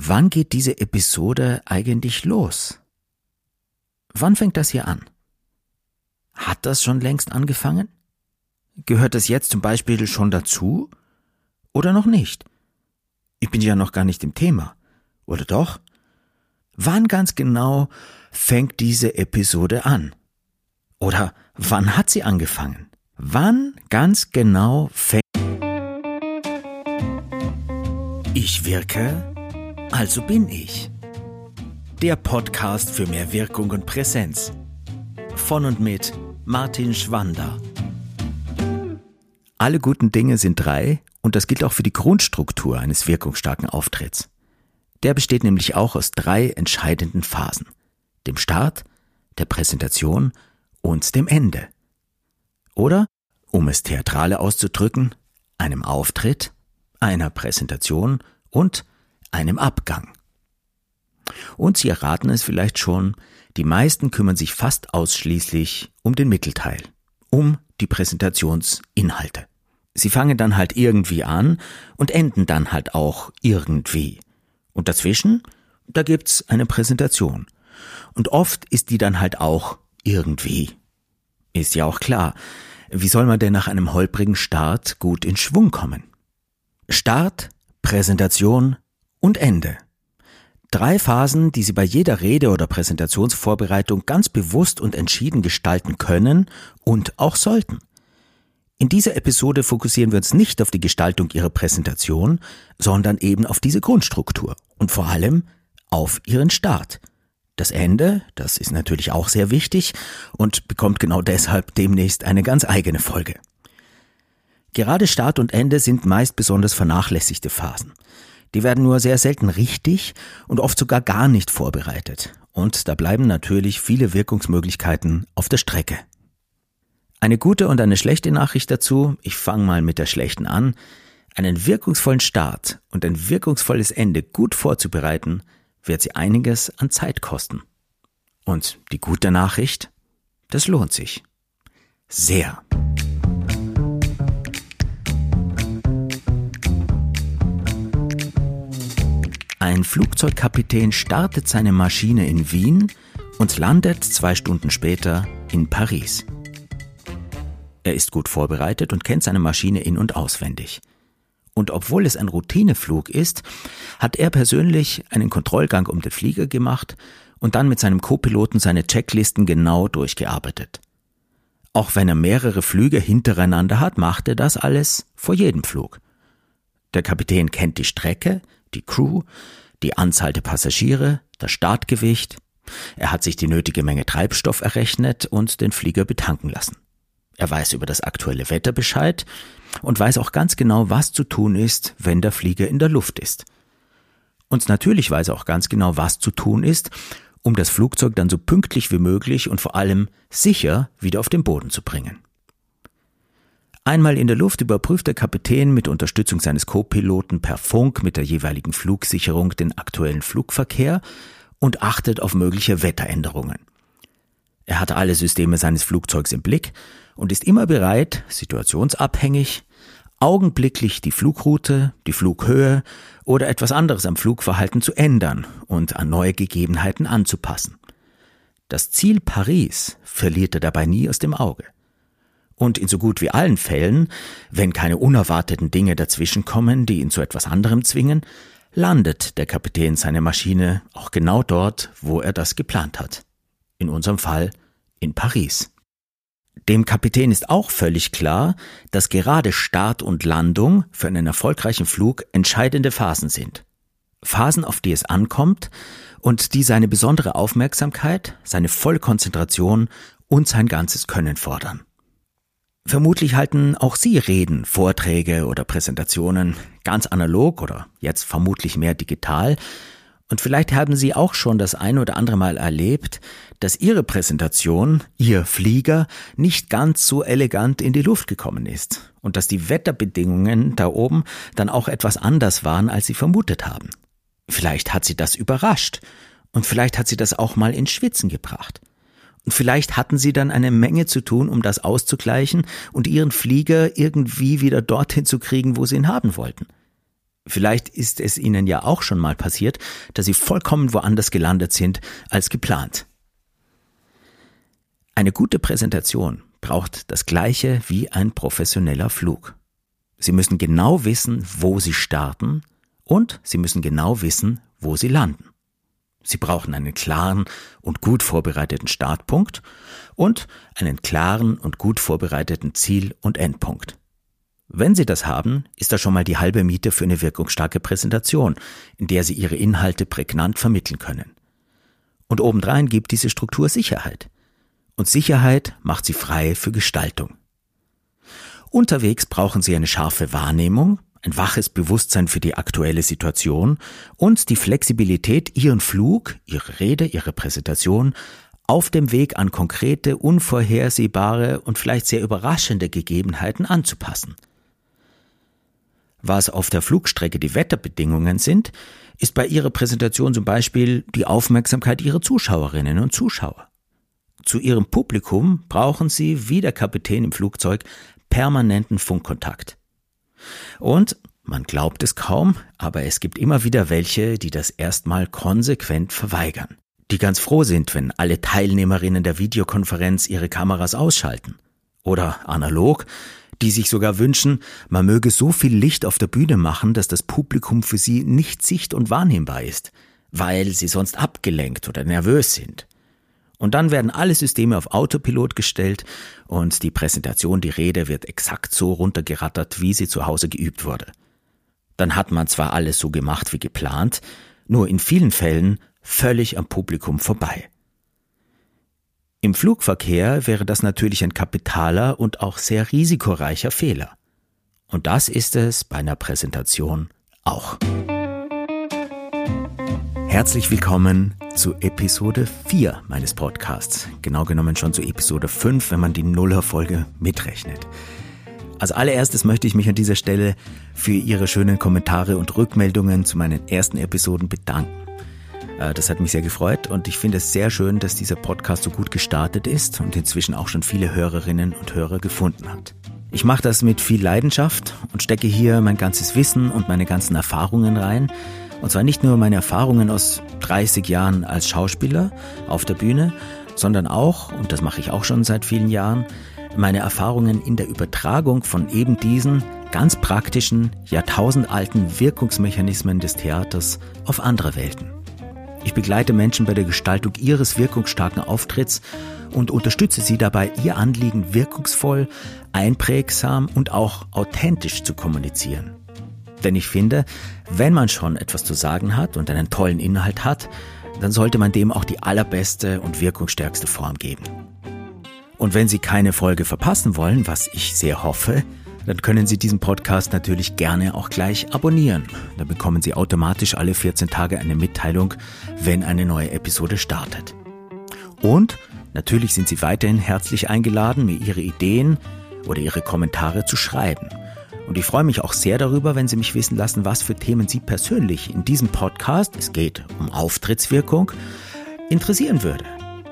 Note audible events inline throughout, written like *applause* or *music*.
Wann geht diese Episode eigentlich los? Wann fängt das hier an? Hat das schon längst angefangen? Gehört das jetzt zum Beispiel schon dazu? Oder noch nicht? Ich bin ja noch gar nicht im Thema. Oder doch? Wann ganz genau fängt diese Episode an? Oder wann hat sie angefangen? Wann ganz genau fängt Ich wirke, also bin ich. Der Podcast für mehr Wirkung und Präsenz. Von und mit Martin Schwander. Alle guten Dinge sind drei und das gilt auch für die Grundstruktur eines wirkungsstarken Auftritts. Der besteht nämlich auch aus drei entscheidenden Phasen. Dem Start, der Präsentation und dem Ende. Oder, um es theatrale auszudrücken, einem Auftritt, einer Präsentation und einem Abgang. Und Sie erraten es vielleicht schon, die meisten kümmern sich fast ausschließlich um den Mittelteil, um die Präsentationsinhalte. Sie fangen dann halt irgendwie an und enden dann halt auch irgendwie. Und dazwischen, da gibt's eine Präsentation. Und oft ist die dann halt auch irgendwie. Ist ja auch klar. Wie soll man denn nach einem holprigen Start gut in Schwung kommen? Start, Präsentation und Ende. Drei Phasen, die Sie bei jeder Rede oder Präsentationsvorbereitung ganz bewusst und entschieden gestalten können und auch sollten. In dieser Episode fokussieren wir uns nicht auf die Gestaltung Ihrer Präsentation, sondern eben auf diese Grundstruktur und vor allem auf Ihren Start. Das Ende, das ist natürlich auch sehr wichtig und bekommt genau deshalb demnächst eine ganz eigene Folge. Gerade Start und Ende sind meist besonders vernachlässigte Phasen. Die werden nur sehr selten richtig und oft sogar gar nicht vorbereitet. Und da bleiben natürlich viele Wirkungsmöglichkeiten auf der Strecke. Eine gute und eine schlechte Nachricht dazu, ich fange mal mit der schlechten an, einen wirkungsvollen Start und ein wirkungsvolles Ende gut vorzubereiten, wird sie einiges an Zeit kosten. Und die gute Nachricht, das lohnt sich. Sehr. Ein Flugzeugkapitän startet seine Maschine in Wien und landet zwei Stunden später in Paris. Er ist gut vorbereitet und kennt seine Maschine in und auswendig. Und obwohl es ein Routineflug ist, hat er persönlich einen Kontrollgang um den Flieger gemacht und dann mit seinem Co-Piloten seine Checklisten genau durchgearbeitet. Auch wenn er mehrere Flüge hintereinander hat, macht er das alles vor jedem Flug. Der Kapitän kennt die Strecke, die Crew, die Anzahl der Passagiere, das Startgewicht. Er hat sich die nötige Menge Treibstoff errechnet und den Flieger betanken lassen. Er weiß über das aktuelle Wetter Bescheid und weiß auch ganz genau, was zu tun ist, wenn der Flieger in der Luft ist. Und natürlich weiß er auch ganz genau, was zu tun ist, um das Flugzeug dann so pünktlich wie möglich und vor allem sicher wieder auf den Boden zu bringen. Einmal in der Luft überprüft der Kapitän mit Unterstützung seines Co-Piloten per Funk mit der jeweiligen Flugsicherung den aktuellen Flugverkehr und achtet auf mögliche Wetteränderungen. Er hat alle Systeme seines Flugzeugs im Blick und ist immer bereit, situationsabhängig, augenblicklich die Flugroute, die Flughöhe oder etwas anderes am Flugverhalten zu ändern und an neue Gegebenheiten anzupassen. Das Ziel Paris verliert er dabei nie aus dem Auge. Und in so gut wie allen Fällen, wenn keine unerwarteten Dinge dazwischenkommen, die ihn zu etwas anderem zwingen, landet der Kapitän seine Maschine auch genau dort, wo er das geplant hat. In unserem Fall in Paris. Dem Kapitän ist auch völlig klar, dass gerade Start und Landung für einen erfolgreichen Flug entscheidende Phasen sind. Phasen, auf die es ankommt und die seine besondere Aufmerksamkeit, seine volle Konzentration und sein ganzes Können fordern. Vermutlich halten auch Sie Reden, Vorträge oder Präsentationen ganz analog oder jetzt vermutlich mehr digital. Und vielleicht haben Sie auch schon das ein oder andere Mal erlebt, dass Ihre Präsentation, Ihr Flieger, nicht ganz so elegant in die Luft gekommen ist und dass die Wetterbedingungen da oben dann auch etwas anders waren, als Sie vermutet haben. Vielleicht hat Sie das überrascht und vielleicht hat Sie das auch mal ins Schwitzen gebracht. Und vielleicht hatten sie dann eine Menge zu tun, um das auszugleichen und ihren Flieger irgendwie wieder dorthin zu kriegen, wo sie ihn haben wollten. Vielleicht ist es Ihnen ja auch schon mal passiert, dass Sie vollkommen woanders gelandet sind als geplant. Eine gute Präsentation braucht das gleiche wie ein professioneller Flug. Sie müssen genau wissen, wo Sie starten und Sie müssen genau wissen, wo Sie landen. Sie brauchen einen klaren und gut vorbereiteten Startpunkt und einen klaren und gut vorbereiteten Ziel- und Endpunkt. Wenn Sie das haben, ist das schon mal die halbe Miete für eine wirkungsstarke Präsentation, in der Sie Ihre Inhalte prägnant vermitteln können. Und obendrein gibt diese Struktur Sicherheit. Und Sicherheit macht Sie frei für Gestaltung. Unterwegs brauchen Sie eine scharfe Wahrnehmung, ein waches Bewusstsein für die aktuelle Situation und die Flexibilität, Ihren Flug, Ihre Rede, Ihre Präsentation auf dem Weg an konkrete, unvorhersehbare und vielleicht sehr überraschende Gegebenheiten anzupassen. Was auf der Flugstrecke die Wetterbedingungen sind, ist bei Ihrer Präsentation zum Beispiel die Aufmerksamkeit Ihrer Zuschauerinnen und Zuschauer. Zu Ihrem Publikum brauchen Sie, wie der Kapitän im Flugzeug, permanenten Funkkontakt. Und man glaubt es kaum, aber es gibt immer wieder welche, die das erstmal konsequent verweigern. Die ganz froh sind, wenn alle Teilnehmerinnen der Videokonferenz ihre Kameras ausschalten. Oder analog, die sich sogar wünschen, man möge so viel Licht auf der Bühne machen, dass das Publikum für sie nicht sicht- und wahrnehmbar ist, weil sie sonst abgelenkt oder nervös sind. Und dann werden alle Systeme auf Autopilot gestellt und die Präsentation, die Rede wird exakt so runtergerattert, wie sie zu Hause geübt wurde. Dann hat man zwar alles so gemacht wie geplant, nur in vielen Fällen völlig am Publikum vorbei. Im Flugverkehr wäre das natürlich ein kapitaler und auch sehr risikoreicher Fehler. Und das ist es bei einer Präsentation auch. Herzlich willkommen zu Episode 4 meines Podcasts. Genau genommen schon zu Episode 5, wenn man die Nullerfolge mitrechnet. Als allererstes möchte ich mich an dieser Stelle für Ihre schönen Kommentare und Rückmeldungen zu meinen ersten Episoden bedanken. Äh, das hat mich sehr gefreut und ich finde es sehr schön, dass dieser Podcast so gut gestartet ist und inzwischen auch schon viele Hörerinnen und Hörer gefunden hat. Ich mache das mit viel Leidenschaft und stecke hier mein ganzes Wissen und meine ganzen Erfahrungen rein. Und zwar nicht nur meine Erfahrungen aus 30 Jahren als Schauspieler auf der Bühne, sondern auch, und das mache ich auch schon seit vielen Jahren, meine Erfahrungen in der Übertragung von eben diesen ganz praktischen, jahrtausendalten Wirkungsmechanismen des Theaters auf andere Welten. Ich begleite Menschen bei der Gestaltung ihres wirkungsstarken Auftritts und unterstütze sie dabei, ihr Anliegen wirkungsvoll, einprägsam und auch authentisch zu kommunizieren. Denn ich finde, wenn man schon etwas zu sagen hat und einen tollen Inhalt hat, dann sollte man dem auch die allerbeste und wirkungsstärkste Form geben. Und wenn Sie keine Folge verpassen wollen, was ich sehr hoffe, dann können Sie diesen Podcast natürlich gerne auch gleich abonnieren. Da bekommen Sie automatisch alle 14 Tage eine Mitteilung, wenn eine neue Episode startet. Und natürlich sind Sie weiterhin herzlich eingeladen, mir Ihre Ideen oder Ihre Kommentare zu schreiben. Und ich freue mich auch sehr darüber, wenn Sie mich wissen lassen, was für Themen Sie persönlich in diesem Podcast, es geht um Auftrittswirkung, interessieren würde.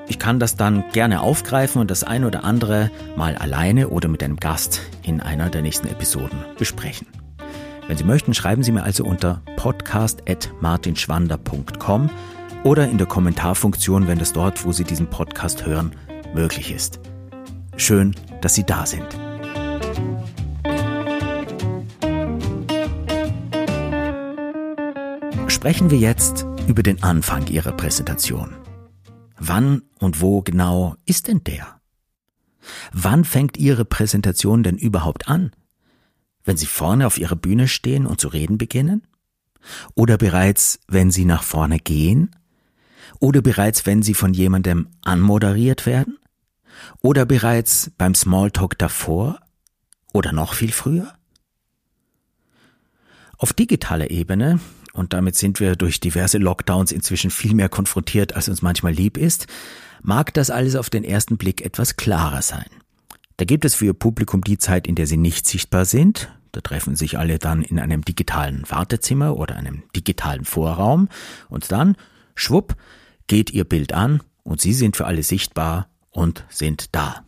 Ich kann das dann gerne aufgreifen und das ein oder andere mal alleine oder mit einem Gast in einer der nächsten Episoden besprechen. Wenn Sie möchten, schreiben Sie mir also unter podcast.martinschwander.com oder in der Kommentarfunktion, wenn das dort, wo Sie diesen Podcast hören, möglich ist. Schön, dass Sie da sind. Sprechen wir jetzt über den Anfang Ihrer Präsentation. Wann und wo genau ist denn der? Wann fängt Ihre Präsentation denn überhaupt an? Wenn Sie vorne auf Ihrer Bühne stehen und zu reden beginnen? Oder bereits, wenn Sie nach vorne gehen? Oder bereits, wenn Sie von jemandem anmoderiert werden? Oder bereits beim Smalltalk davor? Oder noch viel früher? Auf digitaler Ebene und damit sind wir durch diverse Lockdowns inzwischen viel mehr konfrontiert, als uns manchmal lieb ist, mag das alles auf den ersten Blick etwas klarer sein. Da gibt es für Ihr Publikum die Zeit, in der Sie nicht sichtbar sind. Da treffen sich alle dann in einem digitalen Wartezimmer oder einem digitalen Vorraum und dann, schwupp, geht Ihr Bild an und Sie sind für alle sichtbar und sind da.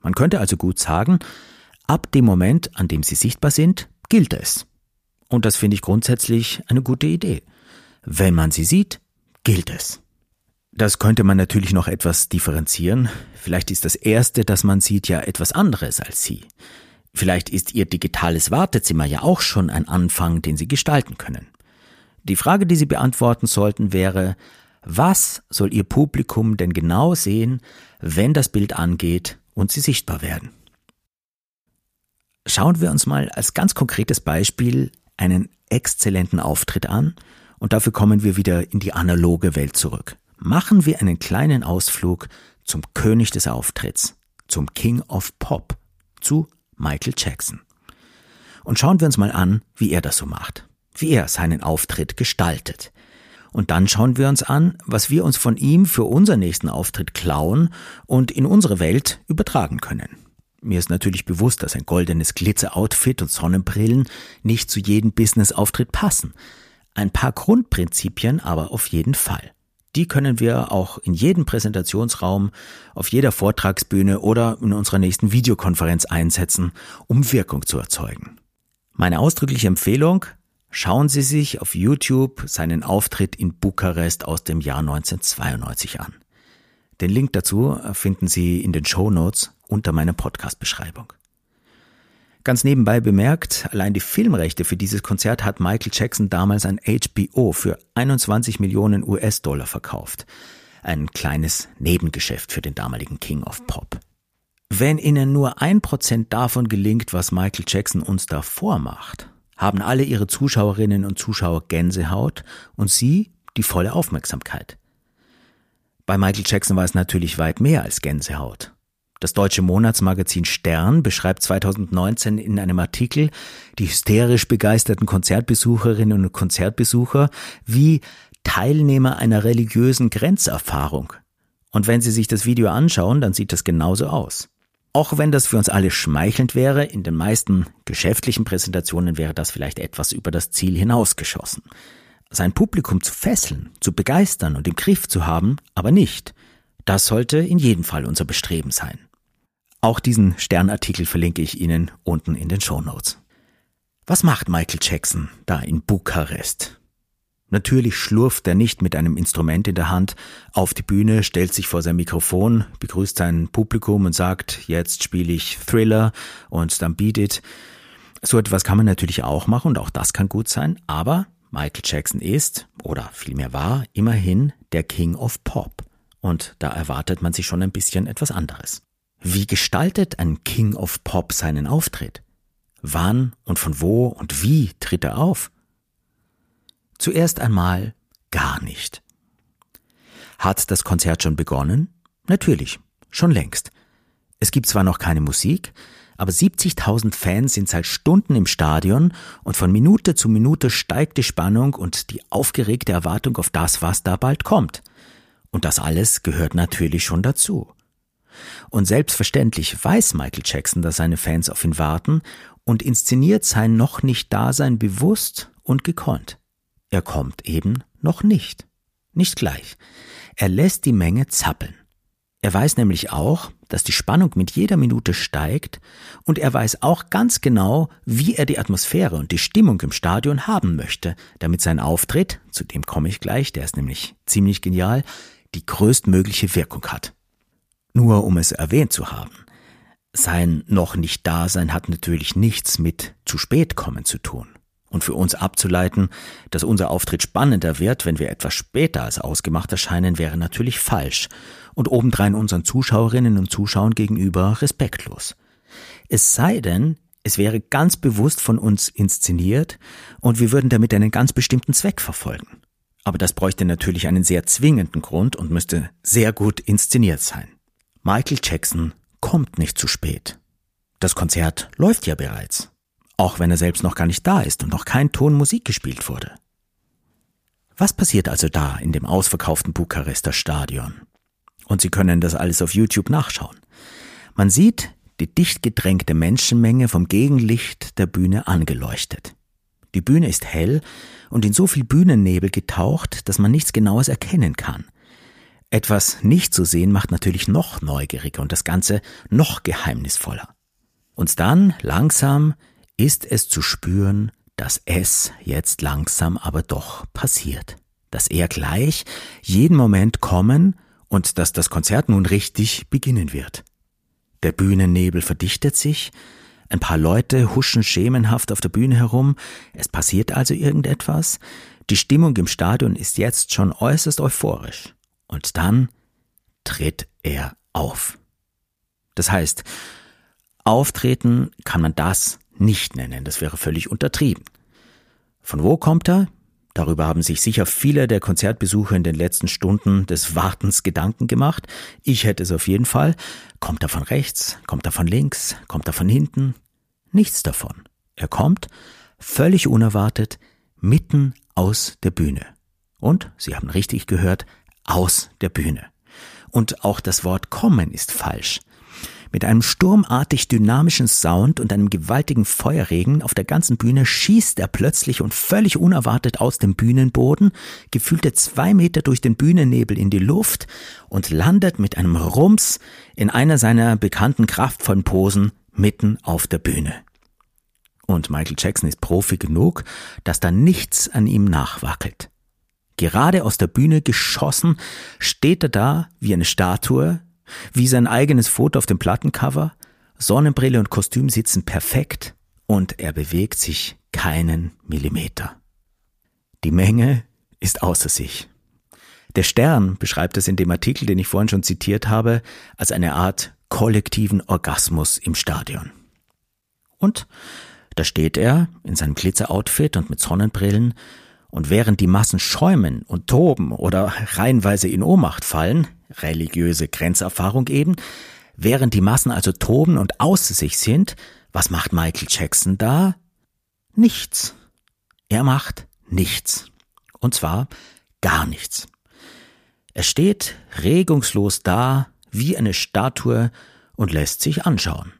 Man könnte also gut sagen, ab dem Moment, an dem Sie sichtbar sind, gilt es. Und das finde ich grundsätzlich eine gute Idee. Wenn man sie sieht, gilt es. Das könnte man natürlich noch etwas differenzieren. Vielleicht ist das Erste, das man sieht, ja etwas anderes als Sie. Vielleicht ist Ihr digitales Wartezimmer ja auch schon ein Anfang, den Sie gestalten können. Die Frage, die Sie beantworten sollten, wäre, was soll Ihr Publikum denn genau sehen, wenn das Bild angeht und Sie sichtbar werden? Schauen wir uns mal als ganz konkretes Beispiel einen exzellenten Auftritt an und dafür kommen wir wieder in die analoge Welt zurück machen wir einen kleinen Ausflug zum König des Auftritts, zum King of Pop, zu Michael Jackson. Und schauen wir uns mal an, wie er das so macht, wie er seinen Auftritt gestaltet. Und dann schauen wir uns an, was wir uns von ihm für unseren nächsten Auftritt klauen und in unsere Welt übertragen können. Mir ist natürlich bewusst, dass ein goldenes Glitzer-Outfit und Sonnenbrillen nicht zu jedem Business-Auftritt passen. Ein paar Grundprinzipien aber auf jeden Fall. Die können wir auch in jedem Präsentationsraum, auf jeder Vortragsbühne oder in unserer nächsten Videokonferenz einsetzen, um Wirkung zu erzeugen. Meine ausdrückliche Empfehlung, schauen Sie sich auf YouTube seinen Auftritt in Bukarest aus dem Jahr 1992 an. Den Link dazu finden Sie in den Show Notes unter meiner Podcast-Beschreibung. Ganz nebenbei bemerkt, allein die Filmrechte für dieses Konzert hat Michael Jackson damals an HBO für 21 Millionen US-Dollar verkauft. Ein kleines Nebengeschäft für den damaligen King of Pop. Wenn Ihnen nur ein Prozent davon gelingt, was Michael Jackson uns da vormacht, haben alle Ihre Zuschauerinnen und Zuschauer Gänsehaut und Sie die volle Aufmerksamkeit. Bei Michael Jackson war es natürlich weit mehr als Gänsehaut. Das deutsche Monatsmagazin Stern beschreibt 2019 in einem Artikel die hysterisch begeisterten Konzertbesucherinnen und Konzertbesucher wie Teilnehmer einer religiösen Grenzerfahrung. Und wenn Sie sich das Video anschauen, dann sieht das genauso aus. Auch wenn das für uns alle schmeichelnd wäre, in den meisten geschäftlichen Präsentationen wäre das vielleicht etwas über das Ziel hinausgeschossen. Sein Publikum zu fesseln, zu begeistern und im Griff zu haben, aber nicht. Das sollte in jedem Fall unser Bestreben sein. Auch diesen Sternartikel verlinke ich Ihnen unten in den Show Notes. Was macht Michael Jackson da in Bukarest? Natürlich schlurft er nicht mit einem Instrument in der Hand auf die Bühne, stellt sich vor sein Mikrofon, begrüßt sein Publikum und sagt, jetzt spiele ich Thriller und dann Beat It. So etwas kann man natürlich auch machen und auch das kann gut sein, aber Michael Jackson ist, oder vielmehr war, immerhin der King of Pop. Und da erwartet man sich schon ein bisschen etwas anderes. Wie gestaltet ein King of Pop seinen Auftritt? Wann und von wo und wie tritt er auf? Zuerst einmal gar nicht. Hat das Konzert schon begonnen? Natürlich, schon längst. Es gibt zwar noch keine Musik, aber 70.000 Fans sind seit Stunden im Stadion und von Minute zu Minute steigt die Spannung und die aufgeregte Erwartung auf das, was da bald kommt. Und das alles gehört natürlich schon dazu. Und selbstverständlich weiß Michael Jackson, dass seine Fans auf ihn warten und inszeniert sein noch nicht Dasein bewusst und gekonnt. Er kommt eben noch nicht. Nicht gleich. Er lässt die Menge zappeln. Er weiß nämlich auch, dass die Spannung mit jeder Minute steigt und er weiß auch ganz genau, wie er die Atmosphäre und die Stimmung im Stadion haben möchte, damit sein Auftritt, zu dem komme ich gleich, der ist nämlich ziemlich genial, die größtmögliche Wirkung hat. Nur um es erwähnt zu haben. Sein noch nicht Dasein hat natürlich nichts mit zu spät kommen zu tun. Und für uns abzuleiten, dass unser Auftritt spannender wird, wenn wir etwas später als ausgemacht erscheinen, wäre natürlich falsch und obendrein unseren Zuschauerinnen und Zuschauern gegenüber respektlos. Es sei denn, es wäre ganz bewusst von uns inszeniert und wir würden damit einen ganz bestimmten Zweck verfolgen. Aber das bräuchte natürlich einen sehr zwingenden Grund und müsste sehr gut inszeniert sein. Michael Jackson kommt nicht zu spät. Das Konzert läuft ja bereits, auch wenn er selbst noch gar nicht da ist und noch kein Ton Musik gespielt wurde. Was passiert also da in dem ausverkauften Bukarester Stadion? Und Sie können das alles auf YouTube nachschauen. Man sieht die dicht gedrängte Menschenmenge vom Gegenlicht der Bühne angeleuchtet. Die Bühne ist hell und in so viel Bühnennebel getaucht, dass man nichts Genaues erkennen kann – etwas nicht zu sehen macht natürlich noch neugieriger und das Ganze noch geheimnisvoller. Und dann, langsam, ist es zu spüren, dass es jetzt langsam aber doch passiert. Dass er gleich jeden Moment kommen und dass das Konzert nun richtig beginnen wird. Der Bühnennebel verdichtet sich, ein paar Leute huschen schemenhaft auf der Bühne herum, es passiert also irgendetwas, die Stimmung im Stadion ist jetzt schon äußerst euphorisch. Und dann tritt er auf. Das heißt, auftreten kann man das nicht nennen, das wäre völlig untertrieben. Von wo kommt er? Darüber haben sich sicher viele der Konzertbesucher in den letzten Stunden des Wartens Gedanken gemacht. Ich hätte es auf jeden Fall. Kommt er von rechts? Kommt er von links? Kommt er von hinten? Nichts davon. Er kommt, völlig unerwartet, mitten aus der Bühne. Und, Sie haben richtig gehört, aus der Bühne. Und auch das Wort kommen ist falsch. Mit einem sturmartig dynamischen Sound und einem gewaltigen Feuerregen auf der ganzen Bühne schießt er plötzlich und völlig unerwartet aus dem Bühnenboden, gefühlte zwei Meter durch den Bühnennebel in die Luft und landet mit einem Rums in einer seiner bekannten kraftvollen Posen mitten auf der Bühne. Und Michael Jackson ist Profi genug, dass da nichts an ihm nachwackelt. Gerade aus der Bühne geschossen, steht er da wie eine Statue, wie sein eigenes Foto auf dem Plattencover, Sonnenbrille und Kostüm sitzen perfekt und er bewegt sich keinen Millimeter. Die Menge ist außer sich. Der Stern beschreibt es in dem Artikel, den ich vorhin schon zitiert habe, als eine Art kollektiven Orgasmus im Stadion. Und da steht er in seinem Glitzeroutfit und mit Sonnenbrillen, und während die Massen schäumen und toben oder reihenweise in Ohnmacht fallen, religiöse Grenzerfahrung eben, während die Massen also toben und außer sich sind, was macht Michael Jackson da? Nichts. Er macht nichts. Und zwar gar nichts. Er steht regungslos da, wie eine Statue, und lässt sich anschauen.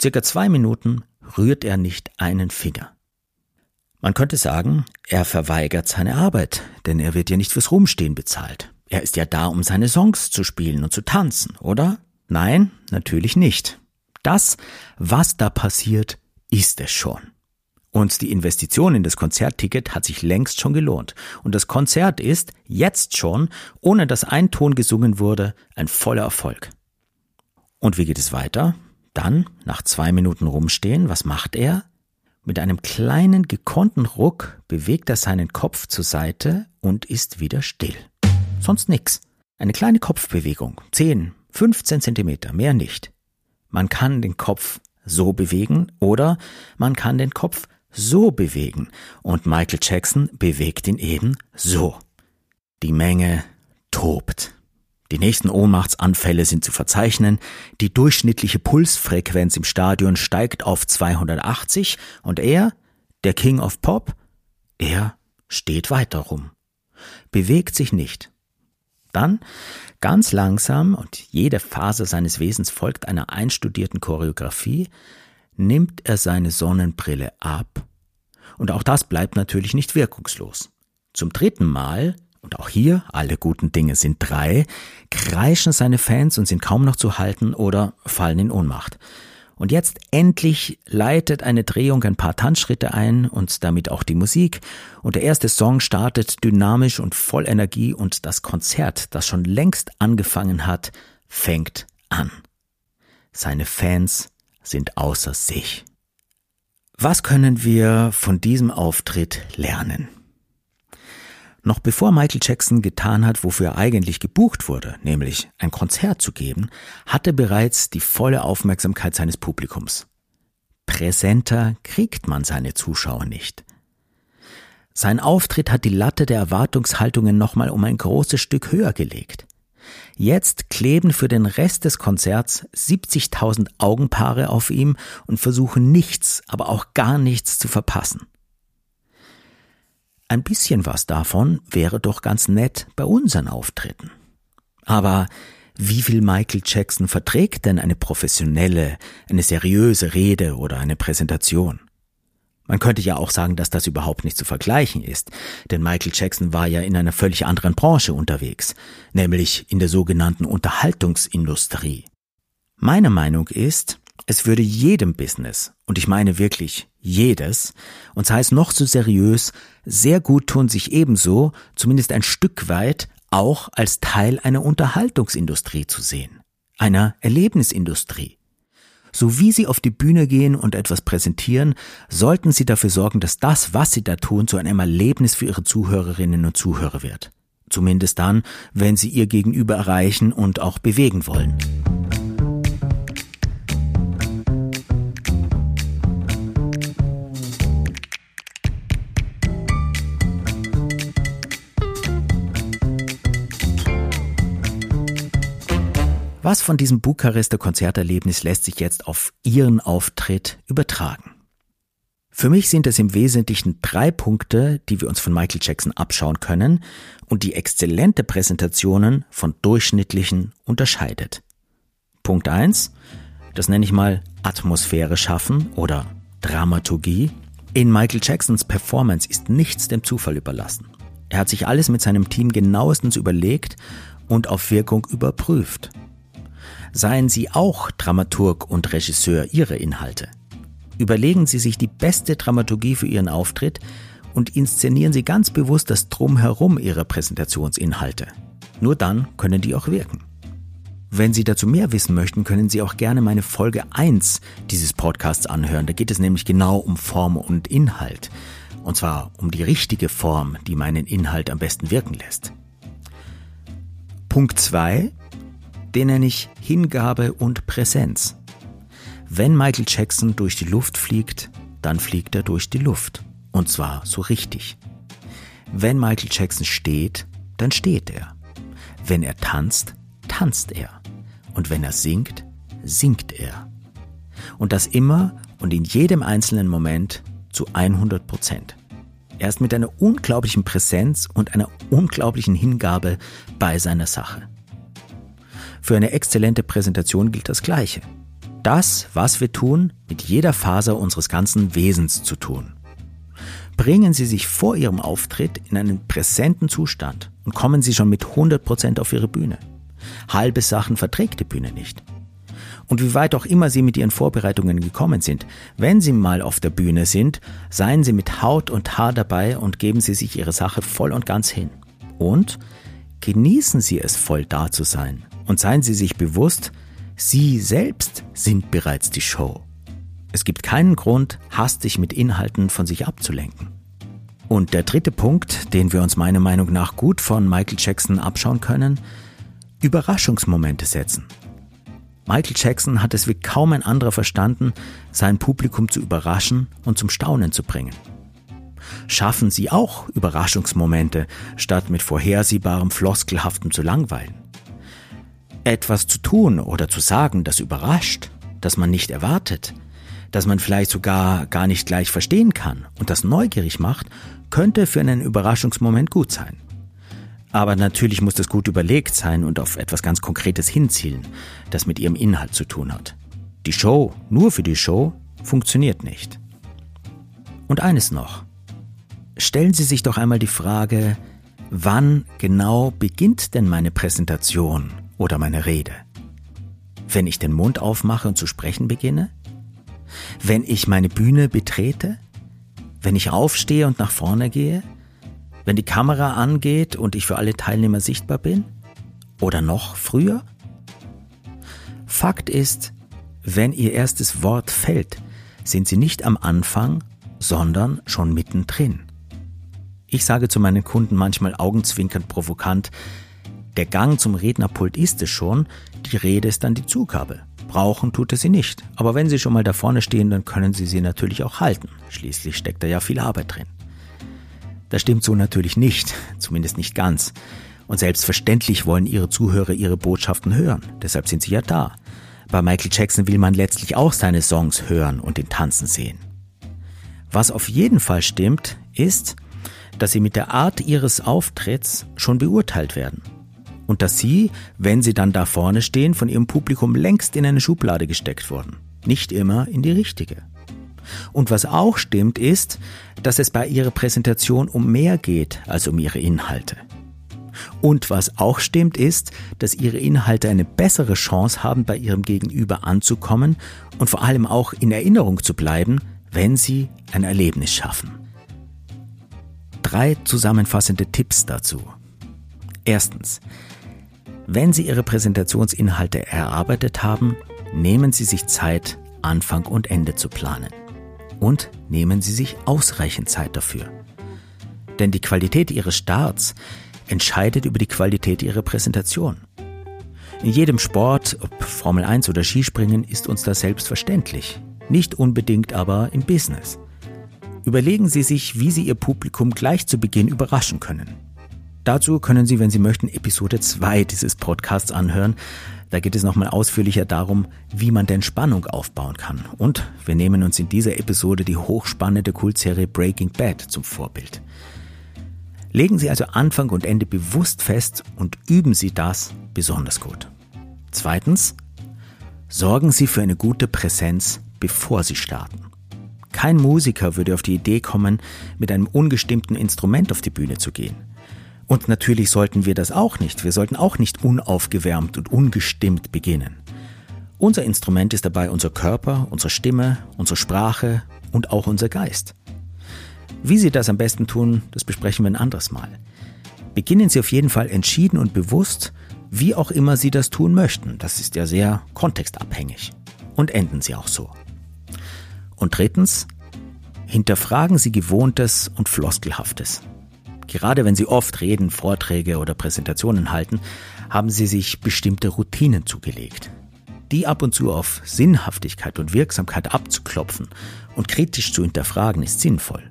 Circa zwei Minuten rührt er nicht einen Finger. Man könnte sagen, er verweigert seine Arbeit, denn er wird ja nicht fürs Rumstehen bezahlt. Er ist ja da, um seine Songs zu spielen und zu tanzen, oder? Nein, natürlich nicht. Das, was da passiert, ist es schon. Und die Investition in das Konzertticket hat sich längst schon gelohnt. Und das Konzert ist jetzt schon, ohne dass ein Ton gesungen wurde, ein voller Erfolg. Und wie geht es weiter? Dann, nach zwei Minuten rumstehen, was macht er? Mit einem kleinen gekonnten Ruck bewegt er seinen Kopf zur Seite und ist wieder still. Sonst nix. Eine kleine Kopfbewegung. 10, 15 Zentimeter, mehr nicht. Man kann den Kopf so bewegen oder man kann den Kopf so bewegen. Und Michael Jackson bewegt ihn eben so. Die Menge tobt. Die nächsten Ohnmachtsanfälle sind zu verzeichnen. Die durchschnittliche Pulsfrequenz im Stadion steigt auf 280 und er, der King of Pop, er steht weiter rum, bewegt sich nicht. Dann, ganz langsam und jede Phase seines Wesens folgt einer einstudierten Choreografie, nimmt er seine Sonnenbrille ab und auch das bleibt natürlich nicht wirkungslos. Zum dritten Mal und auch hier, alle guten Dinge sind drei, kreischen seine Fans und sind kaum noch zu halten oder fallen in Ohnmacht. Und jetzt endlich leitet eine Drehung ein paar Tanzschritte ein und damit auch die Musik. Und der erste Song startet dynamisch und voll Energie und das Konzert, das schon längst angefangen hat, fängt an. Seine Fans sind außer sich. Was können wir von diesem Auftritt lernen? Noch bevor Michael Jackson getan hat, wofür er eigentlich gebucht wurde, nämlich ein Konzert zu geben, hatte bereits die volle Aufmerksamkeit seines Publikums. Präsenter kriegt man seine Zuschauer nicht. Sein Auftritt hat die Latte der Erwartungshaltungen nochmal um ein großes Stück höher gelegt. Jetzt kleben für den Rest des Konzerts 70.000 Augenpaare auf ihm und versuchen nichts, aber auch gar nichts zu verpassen. Ein bisschen was davon wäre doch ganz nett bei unseren Auftritten. Aber wie viel Michael Jackson verträgt denn eine professionelle, eine seriöse Rede oder eine Präsentation? Man könnte ja auch sagen, dass das überhaupt nicht zu vergleichen ist, denn Michael Jackson war ja in einer völlig anderen Branche unterwegs, nämlich in der sogenannten Unterhaltungsindustrie. Meine Meinung ist, Es würde jedem Business, und ich meine wirklich jedes, und sei es noch so seriös, sehr gut tun, sich ebenso, zumindest ein Stück weit, auch als Teil einer Unterhaltungsindustrie zu sehen, einer Erlebnisindustrie. So wie Sie auf die Bühne gehen und etwas präsentieren, sollten Sie dafür sorgen, dass das, was Sie da tun, zu einem Erlebnis für Ihre Zuhörerinnen und Zuhörer wird. Zumindest dann, wenn Sie Ihr Gegenüber erreichen und auch bewegen wollen. Was von diesem Bukarester Konzerterlebnis lässt sich jetzt auf Ihren Auftritt übertragen? Für mich sind es im Wesentlichen drei Punkte, die wir uns von Michael Jackson abschauen können und die exzellente Präsentationen von durchschnittlichen unterscheidet. Punkt eins, das nenne ich mal Atmosphäre schaffen oder Dramaturgie. In Michael Jacksons Performance ist nichts dem Zufall überlassen. Er hat sich alles mit seinem Team genauestens überlegt und auf Wirkung überprüft. Seien Sie auch Dramaturg und Regisseur Ihrer Inhalte. Überlegen Sie sich die beste Dramaturgie für Ihren Auftritt und inszenieren Sie ganz bewusst das Drumherum Ihrer Präsentationsinhalte. Nur dann können die auch wirken. Wenn Sie dazu mehr wissen möchten, können Sie auch gerne meine Folge 1 dieses Podcasts anhören. Da geht es nämlich genau um Form und Inhalt. Und zwar um die richtige Form, die meinen Inhalt am besten wirken lässt. Punkt 2 den nenne ich Hingabe und Präsenz. Wenn Michael Jackson durch die Luft fliegt, dann fliegt er durch die Luft. Und zwar so richtig. Wenn Michael Jackson steht, dann steht er. Wenn er tanzt, tanzt er. Und wenn er singt, singt er. Und das immer und in jedem einzelnen Moment zu 100 Prozent. Er ist mit einer unglaublichen Präsenz und einer unglaublichen Hingabe bei seiner Sache. Für eine exzellente Präsentation gilt das Gleiche. Das, was wir tun, mit jeder Faser unseres ganzen Wesens zu tun. Bringen Sie sich vor Ihrem Auftritt in einen präsenten Zustand und kommen Sie schon mit 100% auf Ihre Bühne. Halbe Sachen verträgt die Bühne nicht. Und wie weit auch immer Sie mit Ihren Vorbereitungen gekommen sind, wenn Sie mal auf der Bühne sind, seien Sie mit Haut und Haar dabei und geben Sie sich Ihre Sache voll und ganz hin. Und genießen Sie es voll da zu sein und seien Sie sich bewusst, Sie selbst sind bereits die Show. Es gibt keinen Grund, hastig mit Inhalten von sich abzulenken. Und der dritte Punkt, den wir uns meiner Meinung nach gut von Michael Jackson abschauen können, Überraschungsmomente setzen. Michael Jackson hat es wie kaum ein anderer verstanden, sein Publikum zu überraschen und zum Staunen zu bringen. Schaffen Sie auch Überraschungsmomente, statt mit vorhersehbarem Floskelhaftem zu langweilen etwas zu tun oder zu sagen, das überrascht, das man nicht erwartet, das man vielleicht sogar gar nicht gleich verstehen kann und das neugierig macht, könnte für einen Überraschungsmoment gut sein. Aber natürlich muss das gut überlegt sein und auf etwas ganz Konkretes hinzielen, das mit ihrem Inhalt zu tun hat. Die Show nur für die Show funktioniert nicht. Und eines noch. Stellen Sie sich doch einmal die Frage, wann genau beginnt denn meine Präsentation oder meine Rede? Wenn ich den Mund aufmache und zu sprechen beginne? Wenn ich meine Bühne betrete? Wenn ich aufstehe und nach vorne gehe? Wenn die Kamera angeht und ich für alle Teilnehmer sichtbar bin? Oder noch früher? Fakt ist, wenn Ihr erstes Wort fällt, sind Sie nicht am Anfang, sondern schon mittendrin. Ich sage zu meinen Kunden manchmal augenzwinkernd provokant, der Gang zum Rednerpult ist es schon, die Rede ist dann die Zugabe. Brauchen tut es sie nicht, aber wenn Sie schon mal da vorne stehen, dann können Sie sie natürlich auch halten. Schließlich steckt da ja viel Arbeit drin. Das stimmt so natürlich nicht, *laughs* zumindest nicht ganz. Und selbstverständlich wollen Ihre Zuhörer Ihre Botschaften hören, deshalb sind sie ja da. Bei Michael Jackson will man letztlich auch seine Songs hören und den Tanzen sehen. Was auf jeden Fall stimmt, ist, dass Sie mit der Art Ihres Auftritts schon beurteilt werden und dass sie, wenn sie dann da vorne stehen, von ihrem Publikum längst in eine Schublade gesteckt wurden. Nicht immer in die richtige. Und was auch stimmt, ist, dass es bei ihrer Präsentation um mehr geht als um ihre Inhalte. Und was auch stimmt, ist, dass ihre Inhalte eine bessere Chance haben, bei ihrem Gegenüber anzukommen und vor allem auch in Erinnerung zu bleiben, wenn sie ein Erlebnis schaffen. Drei zusammenfassende Tipps dazu. Erstens. Wenn Sie Ihre Präsentationsinhalte erarbeitet haben, nehmen Sie sich Zeit, Anfang und Ende zu planen. Und nehmen Sie sich ausreichend Zeit dafür. Denn die Qualität Ihres Starts entscheidet über die Qualität Ihrer Präsentation. In jedem Sport, ob Formel 1 oder Skispringen, ist uns das selbstverständlich. Nicht unbedingt aber im Business. Überlegen Sie sich, wie Sie Ihr Publikum gleich zu Beginn überraschen können. Dazu können Sie, wenn Sie möchten, Episode 2 dieses Podcasts anhören. Da geht es nochmal ausführlicher darum, wie man denn Spannung aufbauen kann. Und wir nehmen uns in dieser Episode die hochspannende Kultserie Breaking Bad zum Vorbild. Legen Sie also Anfang und Ende bewusst fest und üben Sie das besonders gut. Zweitens, sorgen Sie für eine gute Präsenz, bevor Sie starten. Kein Musiker würde auf die Idee kommen, mit einem ungestimmten Instrument auf die Bühne zu gehen. Und natürlich sollten wir das auch nicht. Wir sollten auch nicht unaufgewärmt und ungestimmt beginnen. Unser Instrument ist dabei unser Körper, unsere Stimme, unsere Sprache und auch unser Geist. Wie Sie das am besten tun, das besprechen wir ein anderes Mal. Beginnen Sie auf jeden Fall entschieden und bewusst, wie auch immer Sie das tun möchten. Das ist ja sehr kontextabhängig. Und enden Sie auch so. Und drittens, hinterfragen Sie Gewohntes und Floskelhaftes. Gerade wenn Sie oft Reden, Vorträge oder Präsentationen halten, haben Sie sich bestimmte Routinen zugelegt. Die ab und zu auf Sinnhaftigkeit und Wirksamkeit abzuklopfen und kritisch zu hinterfragen ist sinnvoll.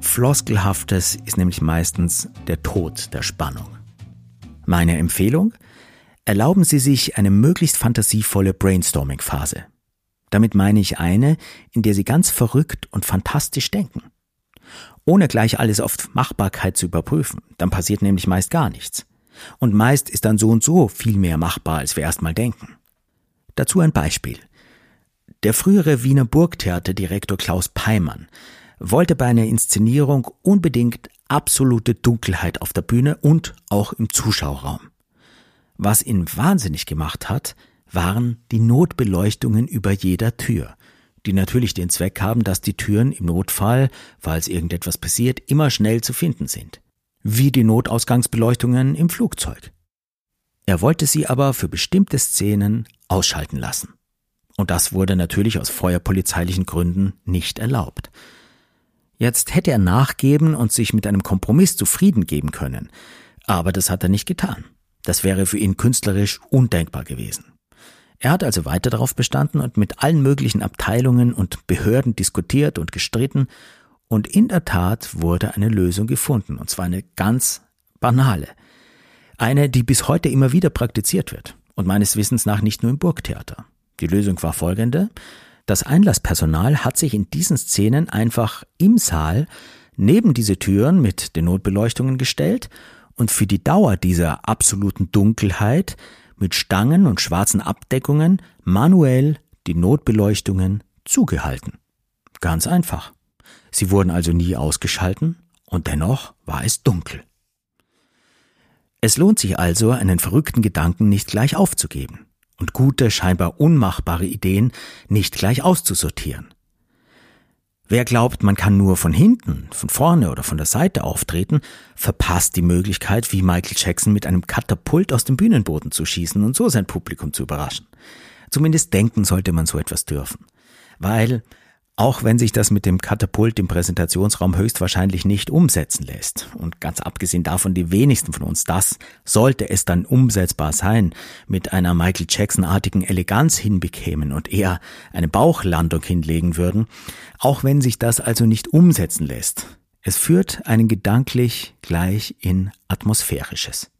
Floskelhaftes ist nämlich meistens der Tod der Spannung. Meine Empfehlung? Erlauben Sie sich eine möglichst fantasievolle Brainstorming-Phase. Damit meine ich eine, in der Sie ganz verrückt und fantastisch denken. Ohne gleich alles auf Machbarkeit zu überprüfen, dann passiert nämlich meist gar nichts. Und meist ist dann so und so viel mehr machbar, als wir erstmal denken. Dazu ein Beispiel. Der frühere Wiener Burgtheaterdirektor Klaus Peimann wollte bei einer Inszenierung unbedingt absolute Dunkelheit auf der Bühne und auch im Zuschauerraum. Was ihn wahnsinnig gemacht hat, waren die Notbeleuchtungen über jeder Tür, die natürlich den Zweck haben, dass die Türen im Notfall, falls irgendetwas passiert, immer schnell zu finden sind. Wie die Notausgangsbeleuchtungen im Flugzeug. Er wollte sie aber für bestimmte Szenen ausschalten lassen. Und das wurde natürlich aus feuerpolizeilichen Gründen nicht erlaubt. Jetzt hätte er nachgeben und sich mit einem Kompromiss zufrieden geben können. Aber das hat er nicht getan. Das wäre für ihn künstlerisch undenkbar gewesen. Er hat also weiter darauf bestanden und mit allen möglichen Abteilungen und Behörden diskutiert und gestritten, und in der Tat wurde eine Lösung gefunden, und zwar eine ganz banale. Eine, die bis heute immer wieder praktiziert wird, und meines Wissens nach nicht nur im Burgtheater. Die Lösung war folgende. Das Einlasspersonal hat sich in diesen Szenen einfach im Saal neben diese Türen mit den Notbeleuchtungen gestellt und für die Dauer dieser absoluten Dunkelheit mit Stangen und schwarzen Abdeckungen manuell die Notbeleuchtungen zugehalten. Ganz einfach. Sie wurden also nie ausgeschalten und dennoch war es dunkel. Es lohnt sich also, einen verrückten Gedanken nicht gleich aufzugeben und gute, scheinbar unmachbare Ideen nicht gleich auszusortieren. Wer glaubt, man kann nur von hinten, von vorne oder von der Seite auftreten, verpasst die Möglichkeit, wie Michael Jackson mit einem Katapult aus dem Bühnenboden zu schießen und so sein Publikum zu überraschen. Zumindest denken sollte man so etwas dürfen. Weil auch wenn sich das mit dem Katapult im Präsentationsraum höchstwahrscheinlich nicht umsetzen lässt. Und ganz abgesehen davon, die wenigsten von uns das, sollte es dann umsetzbar sein, mit einer Michael Jackson-artigen Eleganz hinbekämen und eher eine Bauchlandung hinlegen würden, auch wenn sich das also nicht umsetzen lässt. Es führt einen gedanklich gleich in Atmosphärisches.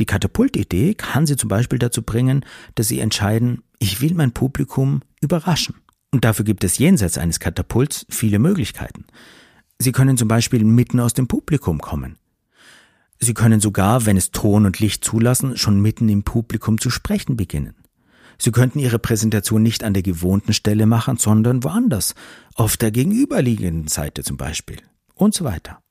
Die Katapultidee kann Sie zum Beispiel dazu bringen, dass Sie entscheiden, ich will mein Publikum überraschen. Und dafür gibt es jenseits eines Katapults viele Möglichkeiten. Sie können zum Beispiel mitten aus dem Publikum kommen. Sie können sogar, wenn es Ton und Licht zulassen, schon mitten im Publikum zu sprechen beginnen. Sie könnten Ihre Präsentation nicht an der gewohnten Stelle machen, sondern woanders, auf der gegenüberliegenden Seite zum Beispiel und so weiter.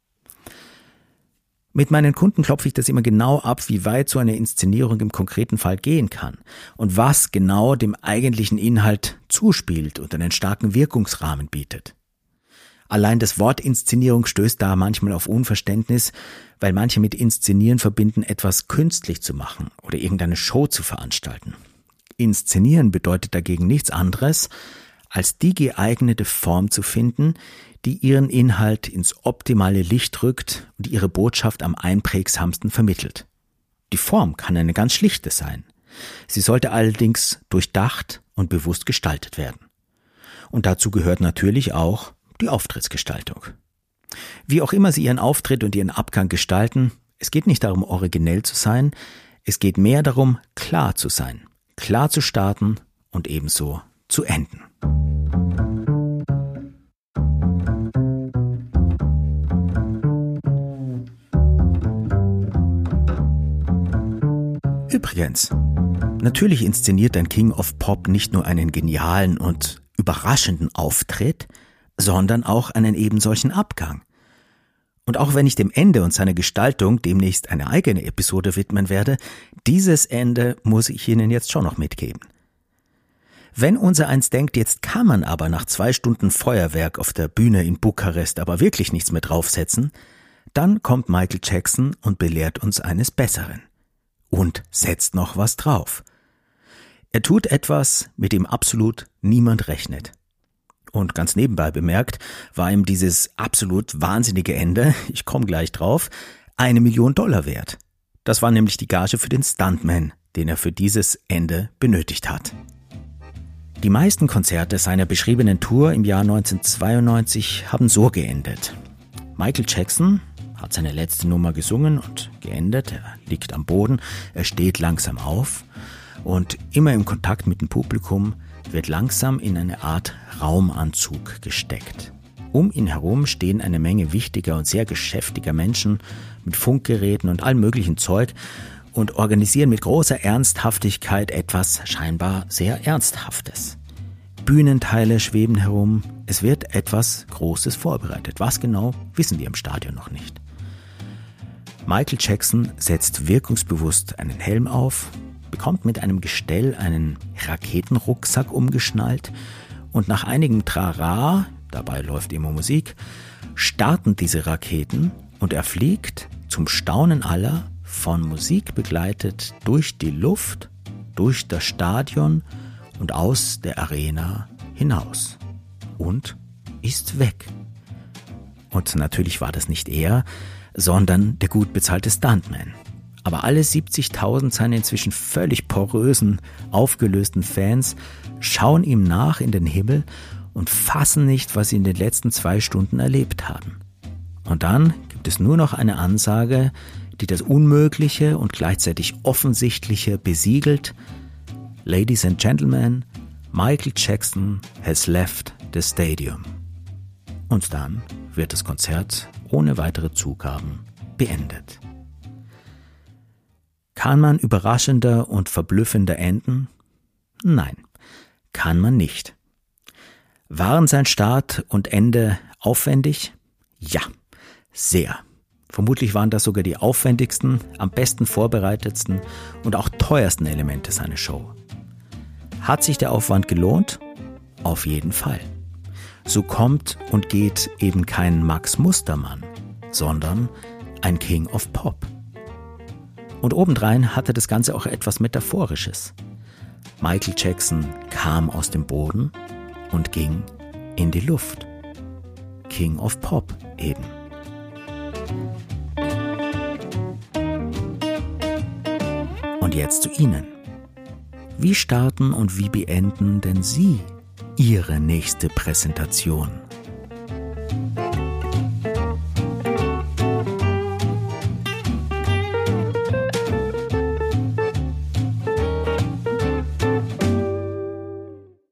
Mit meinen Kunden klopfe ich das immer genau ab, wie weit so eine Inszenierung im konkreten Fall gehen kann und was genau dem eigentlichen Inhalt zuspielt und einen starken Wirkungsrahmen bietet. Allein das Wort Inszenierung stößt da manchmal auf Unverständnis, weil manche mit Inszenieren verbinden, etwas künstlich zu machen oder irgendeine Show zu veranstalten. Inszenieren bedeutet dagegen nichts anderes, als die geeignete Form zu finden, die ihren Inhalt ins optimale Licht rückt und ihre Botschaft am einprägsamsten vermittelt. Die Form kann eine ganz schlichte sein. Sie sollte allerdings durchdacht und bewusst gestaltet werden. Und dazu gehört natürlich auch die Auftrittsgestaltung. Wie auch immer Sie Ihren Auftritt und Ihren Abgang gestalten, es geht nicht darum, originell zu sein, es geht mehr darum, klar zu sein, klar zu starten und ebenso zu enden. Übrigens, natürlich inszeniert ein King of Pop nicht nur einen genialen und überraschenden Auftritt, sondern auch einen ebensolchen Abgang. Und auch wenn ich dem Ende und seiner Gestaltung demnächst eine eigene Episode widmen werde, dieses Ende muss ich Ihnen jetzt schon noch mitgeben. Wenn unser eins denkt, jetzt kann man aber nach zwei Stunden Feuerwerk auf der Bühne in Bukarest aber wirklich nichts mehr draufsetzen, dann kommt Michael Jackson und belehrt uns eines Besseren und setzt noch was drauf. Er tut etwas, mit dem absolut niemand rechnet. Und ganz nebenbei bemerkt, war ihm dieses absolut wahnsinnige Ende, *laughs* ich komme gleich drauf, eine Million Dollar wert. Das war nämlich die Gage für den Stuntman, den er für dieses Ende benötigt hat. Die meisten Konzerte seiner beschriebenen Tour im Jahr 1992 haben so geendet. Michael Jackson hat seine letzte Nummer gesungen und geendet. Er liegt am Boden, er steht langsam auf und immer im Kontakt mit dem Publikum wird langsam in eine Art Raumanzug gesteckt. Um ihn herum stehen eine Menge wichtiger und sehr geschäftiger Menschen mit Funkgeräten und allem möglichen Zeug und organisieren mit großer Ernsthaftigkeit etwas scheinbar sehr Ernsthaftes. Bühnenteile schweben herum, es wird etwas Großes vorbereitet. Was genau, wissen wir im Stadion noch nicht. Michael Jackson setzt wirkungsbewusst einen Helm auf, bekommt mit einem Gestell einen Raketenrucksack umgeschnallt und nach einigem Trara, dabei läuft immer Musik, starten diese Raketen und er fliegt zum Staunen aller von Musik begleitet durch die Luft, durch das Stadion und aus der Arena hinaus und ist weg. Und natürlich war das nicht er, sondern der gut bezahlte Stuntman. Aber alle 70.000 seiner inzwischen völlig porösen, aufgelösten Fans schauen ihm nach in den Himmel und fassen nicht, was sie in den letzten zwei Stunden erlebt haben. Und dann gibt es nur noch eine Ansage, die das Unmögliche und gleichzeitig Offensichtliche besiegelt. Ladies and Gentlemen, Michael Jackson has left the stadium. Und dann wird das Konzert ohne weitere Zugaben beendet. Kann man überraschender und verblüffender enden? Nein, kann man nicht. Waren sein Start und Ende aufwendig? Ja, sehr. Vermutlich waren das sogar die aufwendigsten, am besten vorbereitetsten und auch teuersten Elemente seiner Show. Hat sich der Aufwand gelohnt? Auf jeden Fall so kommt und geht eben kein Max Mustermann, sondern ein King of Pop. Und obendrein hatte das Ganze auch etwas Metaphorisches. Michael Jackson kam aus dem Boden und ging in die Luft. King of Pop eben. Und jetzt zu Ihnen. Wie starten und wie beenden denn Sie Ihre nächste Präsentation.